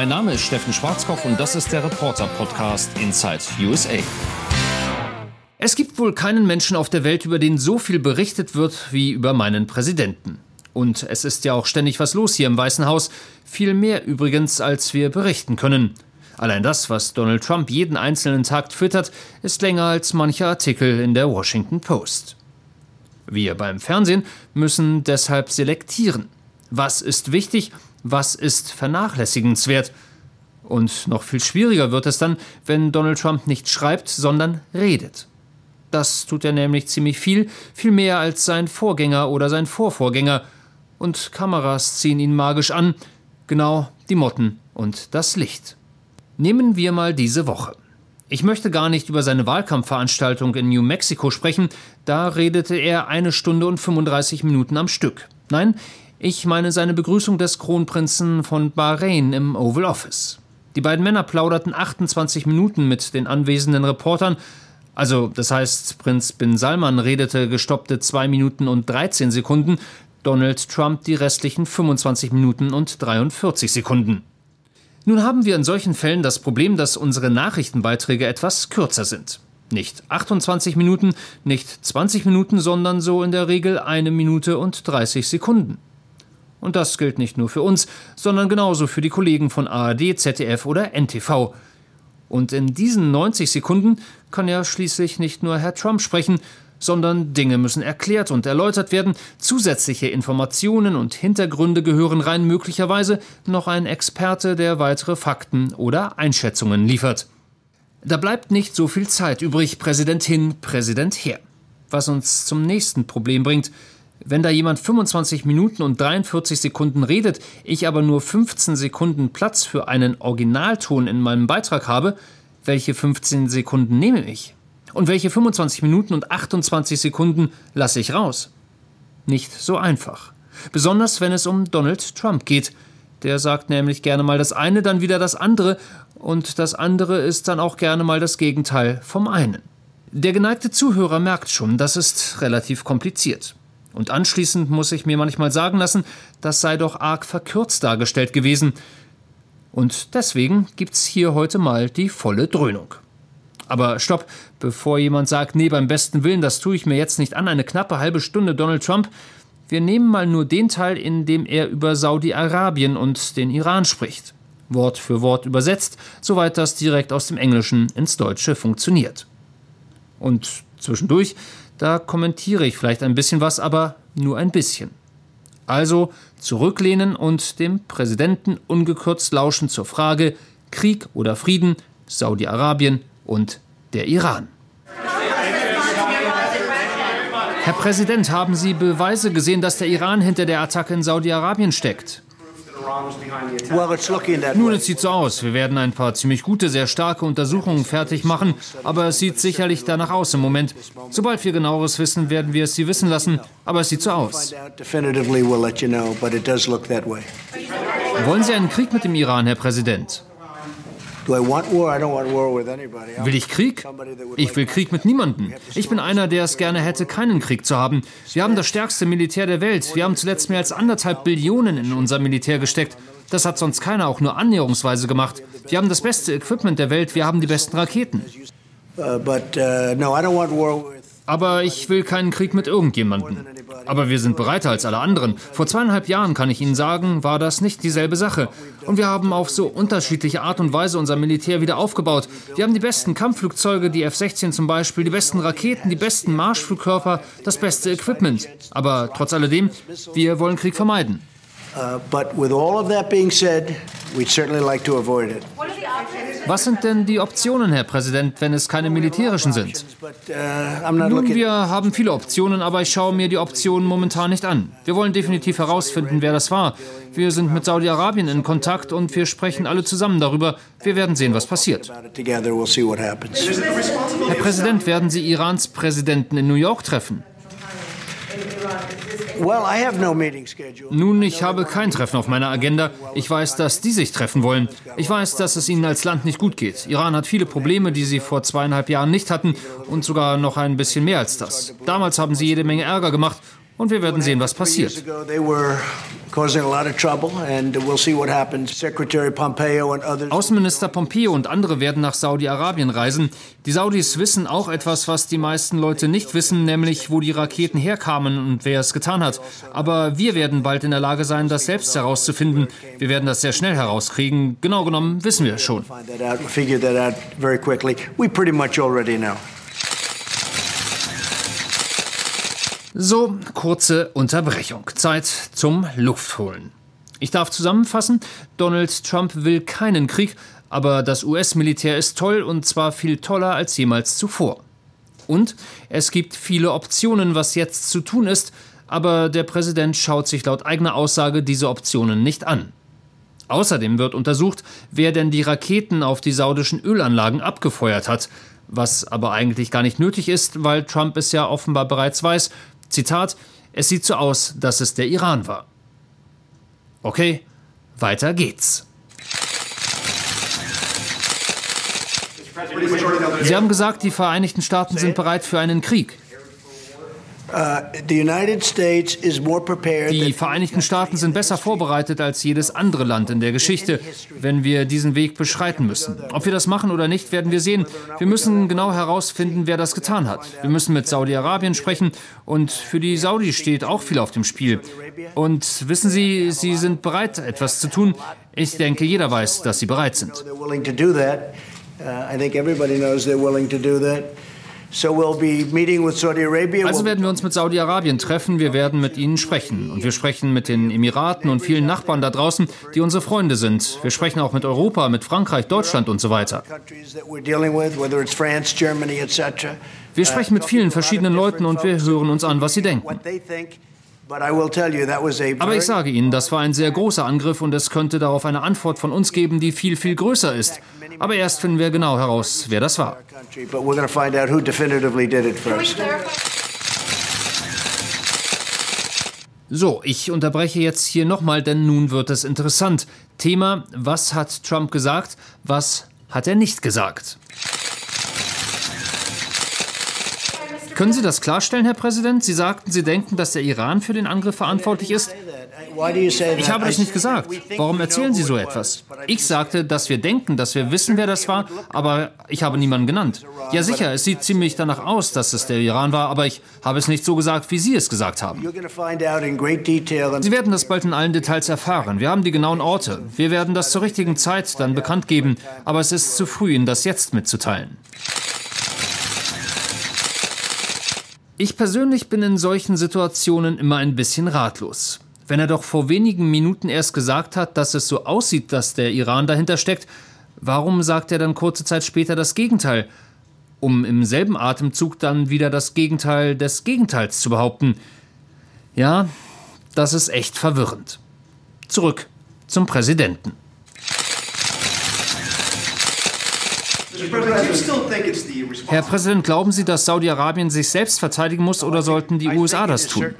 Mein Name ist Steffen Schwarzkopf und das ist der Reporter-Podcast Inside USA. Es gibt wohl keinen Menschen auf der Welt, über den so viel berichtet wird wie über meinen Präsidenten. Und es ist ja auch ständig was los hier im Weißen Haus. Viel mehr übrigens, als wir berichten können. Allein das, was Donald Trump jeden einzelnen Tag twittert, ist länger als mancher Artikel in der Washington Post. Wir beim Fernsehen müssen deshalb selektieren. Was ist wichtig, was ist vernachlässigenswert? Und noch viel schwieriger wird es dann, wenn Donald Trump nicht schreibt, sondern redet. Das tut er nämlich ziemlich viel, viel mehr als sein Vorgänger oder sein Vorvorgänger. Und Kameras ziehen ihn magisch an, genau die Motten und das Licht. Nehmen wir mal diese Woche. Ich möchte gar nicht über seine Wahlkampfveranstaltung in New Mexico sprechen, da redete er eine Stunde und 35 Minuten am Stück. Nein, ich meine seine Begrüßung des Kronprinzen von Bahrain im Oval Office. Die beiden Männer plauderten 28 Minuten mit den anwesenden Reportern, also, das heißt, Prinz bin Salman redete gestoppte 2 Minuten und 13 Sekunden, Donald Trump die restlichen 25 Minuten und 43 Sekunden. Nun haben wir in solchen Fällen das Problem, dass unsere Nachrichtenbeiträge etwas kürzer sind. Nicht 28 Minuten, nicht 20 Minuten, sondern so in der Regel eine Minute und 30 Sekunden. Und das gilt nicht nur für uns, sondern genauso für die Kollegen von ARD, ZDF oder NTV. Und in diesen 90 Sekunden kann ja schließlich nicht nur Herr Trump sprechen, sondern Dinge müssen erklärt und erläutert werden, zusätzliche Informationen und Hintergründe gehören rein möglicherweise noch ein Experte, der weitere Fakten oder Einschätzungen liefert. Da bleibt nicht so viel Zeit übrig, Präsident hin, Präsident her. Was uns zum nächsten Problem bringt, wenn da jemand 25 Minuten und 43 Sekunden redet, ich aber nur 15 Sekunden Platz für einen Originalton in meinem Beitrag habe, welche 15 Sekunden nehme ich? Und welche 25 Minuten und 28 Sekunden lasse ich raus? Nicht so einfach. Besonders wenn es um Donald Trump geht. Der sagt nämlich gerne mal das eine, dann wieder das andere, und das andere ist dann auch gerne mal das Gegenteil vom einen. Der geneigte Zuhörer merkt schon, das ist relativ kompliziert. Und anschließend muss ich mir manchmal sagen lassen, das sei doch arg verkürzt dargestellt gewesen. Und deswegen gibt's hier heute mal die volle Dröhnung. Aber stopp, bevor jemand sagt, nee, beim besten Willen, das tue ich mir jetzt nicht an, eine knappe halbe Stunde Donald Trump. Wir nehmen mal nur den Teil, in dem er über Saudi-Arabien und den Iran spricht. Wort für Wort übersetzt, soweit das direkt aus dem Englischen ins Deutsche funktioniert. Und zwischendurch da kommentiere ich vielleicht ein bisschen was, aber nur ein bisschen. Also zurücklehnen und dem Präsidenten ungekürzt lauschen zur Frage Krieg oder Frieden, Saudi-Arabien und der Iran. Herr Präsident, haben Sie Beweise gesehen, dass der Iran hinter der Attacke in Saudi-Arabien steckt? Nun, es sieht so aus. Wir werden ein paar ziemlich gute, sehr starke Untersuchungen fertig machen, aber es sieht sicherlich danach aus im Moment. Sobald wir genaueres wissen, werden wir es Sie wissen lassen, aber es sieht so aus. Wollen Sie einen Krieg mit dem Iran, Herr Präsident? Will ich Krieg? Ich will Krieg mit niemandem. Ich bin einer, der es gerne hätte, keinen Krieg zu haben. Wir haben das stärkste Militär der Welt. Wir haben zuletzt mehr als anderthalb Billionen in unser Militär gesteckt. Das hat sonst keiner auch nur annäherungsweise gemacht. Wir haben das beste Equipment der Welt. Wir haben die besten Raketen. Uh, uh, Aber ich will keinen Krieg mit irgendjemandem. Aber wir sind breiter als alle anderen. Vor zweieinhalb Jahren, kann ich Ihnen sagen, war das nicht dieselbe Sache. Und wir haben auf so unterschiedliche Art und Weise unser Militär wieder aufgebaut. Wir haben die besten Kampfflugzeuge, die F-16 zum Beispiel, die besten Raketen, die besten Marschflugkörper, das beste Equipment. Aber trotz alledem, wir wollen Krieg vermeiden. Uh, but with all of that being said, we'd certainly like to avoid it. Was sind denn die Optionen, Herr Präsident, wenn es keine militärischen sind? Nun, wir haben viele Optionen, aber ich schaue mir die Optionen momentan nicht an. Wir wollen definitiv herausfinden, wer das war. Wir sind mit Saudi-Arabien in Kontakt und wir sprechen alle zusammen darüber. Wir werden sehen, was passiert. Herr Präsident, werden Sie Irans Präsidenten in New York treffen? Nun, ich habe kein Treffen auf meiner Agenda. Ich weiß, dass die sich treffen wollen. Ich weiß, dass es ihnen als Land nicht gut geht. Iran hat viele Probleme, die sie vor zweieinhalb Jahren nicht hatten und sogar noch ein bisschen mehr als das. Damals haben sie jede Menge Ärger gemacht und wir werden sehen, was passiert. Außenminister Pompeo und andere werden nach Saudi-Arabien reisen. Die Saudis wissen auch etwas, was die meisten Leute nicht wissen, nämlich wo die Raketen herkamen und wer es getan hat. Aber wir werden bald in der Lage sein, das selbst herauszufinden. Wir werden das sehr schnell herauskriegen. Genau genommen wissen wir es schon. So, kurze Unterbrechung. Zeit zum Luftholen. Ich darf zusammenfassen, Donald Trump will keinen Krieg, aber das US-Militär ist toll und zwar viel toller als jemals zuvor. Und es gibt viele Optionen, was jetzt zu tun ist, aber der Präsident schaut sich laut eigener Aussage diese Optionen nicht an. Außerdem wird untersucht, wer denn die Raketen auf die saudischen Ölanlagen abgefeuert hat, was aber eigentlich gar nicht nötig ist, weil Trump es ja offenbar bereits weiß. Zitat, es sieht so aus, dass es der Iran war. Okay, weiter geht's. Sie haben gesagt, die Vereinigten Staaten sind bereit für einen Krieg. Uh, die Vereinigten Staaten sind besser vorbereitet als jedes andere Land in der Geschichte, wenn wir diesen Weg beschreiten müssen. Ob wir das machen oder nicht, werden wir sehen. Wir müssen genau herausfinden, wer das getan hat. Wir müssen mit Saudi-Arabien sprechen und für die Saudis steht auch viel auf dem Spiel. Und wissen Sie, sie sind bereit, etwas zu tun. Ich denke, jeder weiß, dass sie bereit sind. Uh, I think everybody knows they're willing to do that. Also werden wir uns mit Saudi-Arabien treffen, wir werden mit ihnen sprechen. Und wir sprechen mit den Emiraten und vielen Nachbarn da draußen, die unsere Freunde sind. Wir sprechen auch mit Europa, mit Frankreich, Deutschland und so weiter. Wir sprechen mit vielen verschiedenen Leuten und wir hören uns an, was sie denken. Aber ich sage Ihnen, das war ein sehr großer Angriff und es könnte darauf eine Antwort von uns geben, die viel, viel größer ist. Aber erst finden wir genau heraus, wer das war. So, ich unterbreche jetzt hier nochmal, denn nun wird es interessant. Thema, was hat Trump gesagt, was hat er nicht gesagt? Können Sie das klarstellen, Herr Präsident? Sie sagten, Sie denken, dass der Iran für den Angriff verantwortlich ist. Ich habe das nicht gesagt. Warum erzählen Sie so etwas? Ich sagte, dass wir denken, dass wir wissen, wer das war, aber ich habe niemanden genannt. Ja sicher, es sieht ziemlich danach aus, dass es der Iran war, aber ich habe es nicht so gesagt, wie Sie es gesagt haben. Sie werden das bald in allen Details erfahren. Wir haben die genauen Orte. Wir werden das zur richtigen Zeit dann bekannt geben, aber es ist zu früh, Ihnen das jetzt mitzuteilen. Ich persönlich bin in solchen Situationen immer ein bisschen ratlos. Wenn er doch vor wenigen Minuten erst gesagt hat, dass es so aussieht, dass der Iran dahinter steckt, warum sagt er dann kurze Zeit später das Gegenteil? Um im selben Atemzug dann wieder das Gegenteil des Gegenteils zu behaupten. Ja, das ist echt verwirrend. Zurück zum Präsidenten. Herr Präsident, glauben Sie, dass Saudi-Arabien sich selbst verteidigen muss oder sollten die USA das tun?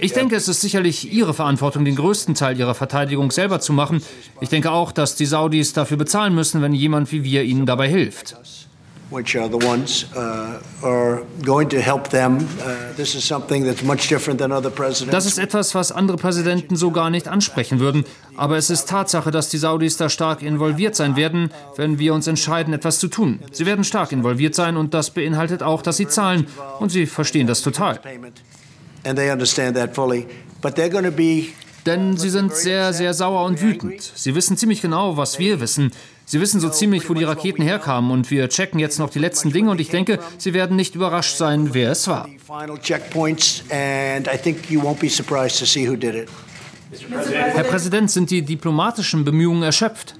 Ich denke, es ist sicherlich Ihre Verantwortung, den größten Teil Ihrer Verteidigung selber zu machen. Ich denke auch, dass die Saudis dafür bezahlen müssen, wenn jemand wie wir ihnen dabei hilft which are the ones uh, are going to help them. Uh, this is something that's much different than other presidents. Das ist etwas, was andere Präsidenten so gar nicht ansprechen würden. Aber es ist Tatsache, dass die Saudis da stark involviert sein werden, wenn wir uns entscheiden, etwas zu tun. Sie werden stark involviert sein und das beinhaltet auch, dass sie zahlen. Und sie verstehen das total. And they understand that fully. But they're going to be denn sie sind sehr, sehr sauer und wütend. Sie wissen ziemlich genau, was wir wissen. Sie wissen so ziemlich, wo die Raketen herkamen und wir checken jetzt noch die letzten Dinge und ich denke, Sie werden nicht überrascht sein, wer es war. Herr Präsident, sind die diplomatischen Bemühungen erschöpft?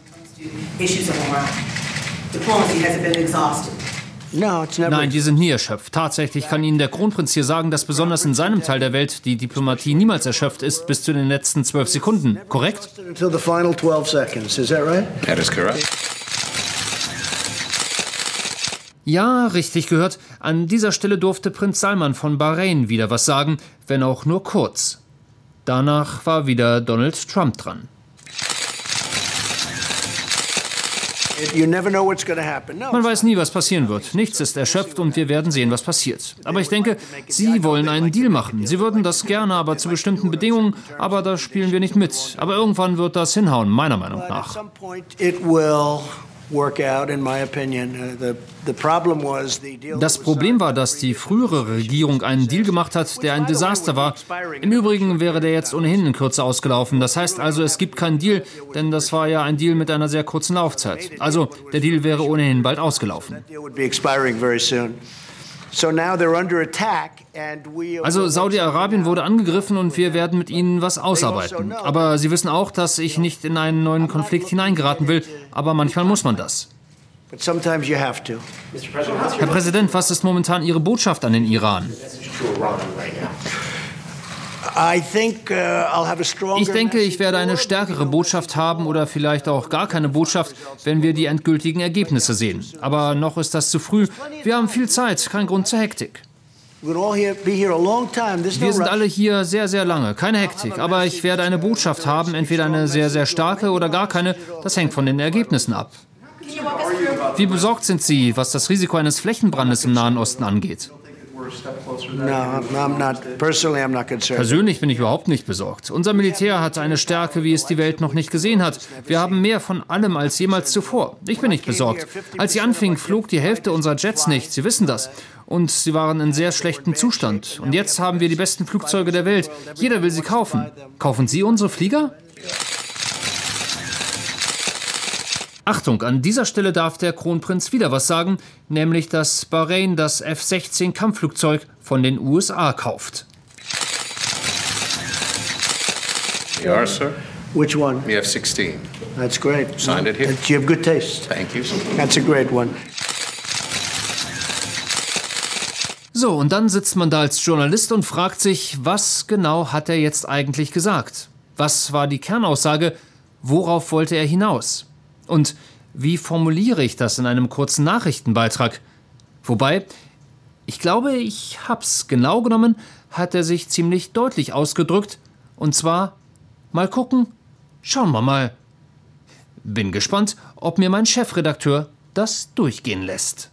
Nein, die sind nie erschöpft. Tatsächlich kann Ihnen der Kronprinz hier sagen, dass besonders in seinem Teil der Welt die Diplomatie niemals erschöpft ist bis zu den letzten zwölf Sekunden. Korrekt? Ja, richtig gehört. An dieser Stelle durfte Prinz Salman von Bahrain wieder was sagen, wenn auch nur kurz. Danach war wieder Donald Trump dran. Man weiß nie, was passieren wird. Nichts ist erschöpft und wir werden sehen, was passiert. Aber ich denke, Sie wollen einen Deal machen. Sie würden das gerne, aber zu bestimmten Bedingungen. Aber da spielen wir nicht mit. Aber irgendwann wird das hinhauen, meiner Meinung nach. Uh, das Problem war, dass die frühere Regierung einen Deal gemacht hat, der ein Desaster war. Im Übrigen wäre der jetzt ohnehin in Kürze ausgelaufen. Das heißt also, es gibt keinen Deal, denn das war ja ein Deal mit einer sehr kurzen Laufzeit. Also, der Deal wäre ohnehin bald ausgelaufen. Also Saudi-Arabien wurde angegriffen und wir werden mit ihnen was ausarbeiten. Aber Sie wissen auch, dass ich nicht in einen neuen Konflikt hineingeraten will, aber manchmal muss man das. Herr Präsident, was ist momentan Ihre Botschaft an den Iran? Uh, ich denke, ich werde eine stärkere Botschaft haben oder vielleicht auch gar keine Botschaft, wenn wir die endgültigen Ergebnisse sehen. Aber noch ist das zu früh. Wir haben viel Zeit, kein Grund zur Hektik. Wir sind alle hier sehr, sehr lange. Keine Hektik. Aber ich werde eine Botschaft haben, entweder eine sehr, sehr starke oder gar keine. Das hängt von den Ergebnissen ab. Wie besorgt sind Sie, was das Risiko eines Flächenbrandes im Nahen Osten angeht? Persönlich bin ich überhaupt nicht besorgt. Unser Militär hat eine Stärke, wie es die Welt noch nicht gesehen hat. Wir haben mehr von allem als jemals zuvor. Ich bin nicht besorgt. Als sie anfing, flog die Hälfte unserer Jets nicht. Sie wissen das. Und sie waren in sehr schlechtem Zustand. Und jetzt haben wir die besten Flugzeuge der Welt. Jeder will sie kaufen. Kaufen Sie unsere Flieger? Achtung, an dieser Stelle darf der Kronprinz wieder was sagen, nämlich dass Bahrain das F-16 Kampfflugzeug von den USA kauft. Yeah, sir. Which one? The F-16. That's great. Signed it here. You have good taste. Thank you. That's a great one. So, und dann sitzt man da als Journalist und fragt sich, was genau hat er jetzt eigentlich gesagt? Was war die Kernaussage? Worauf wollte er hinaus? Und wie formuliere ich das in einem kurzen Nachrichtenbeitrag? Wobei, ich glaube, ich hab's genau genommen, hat er sich ziemlich deutlich ausgedrückt. Und zwar, mal gucken, schauen wir mal. Bin gespannt, ob mir mein Chefredakteur das durchgehen lässt.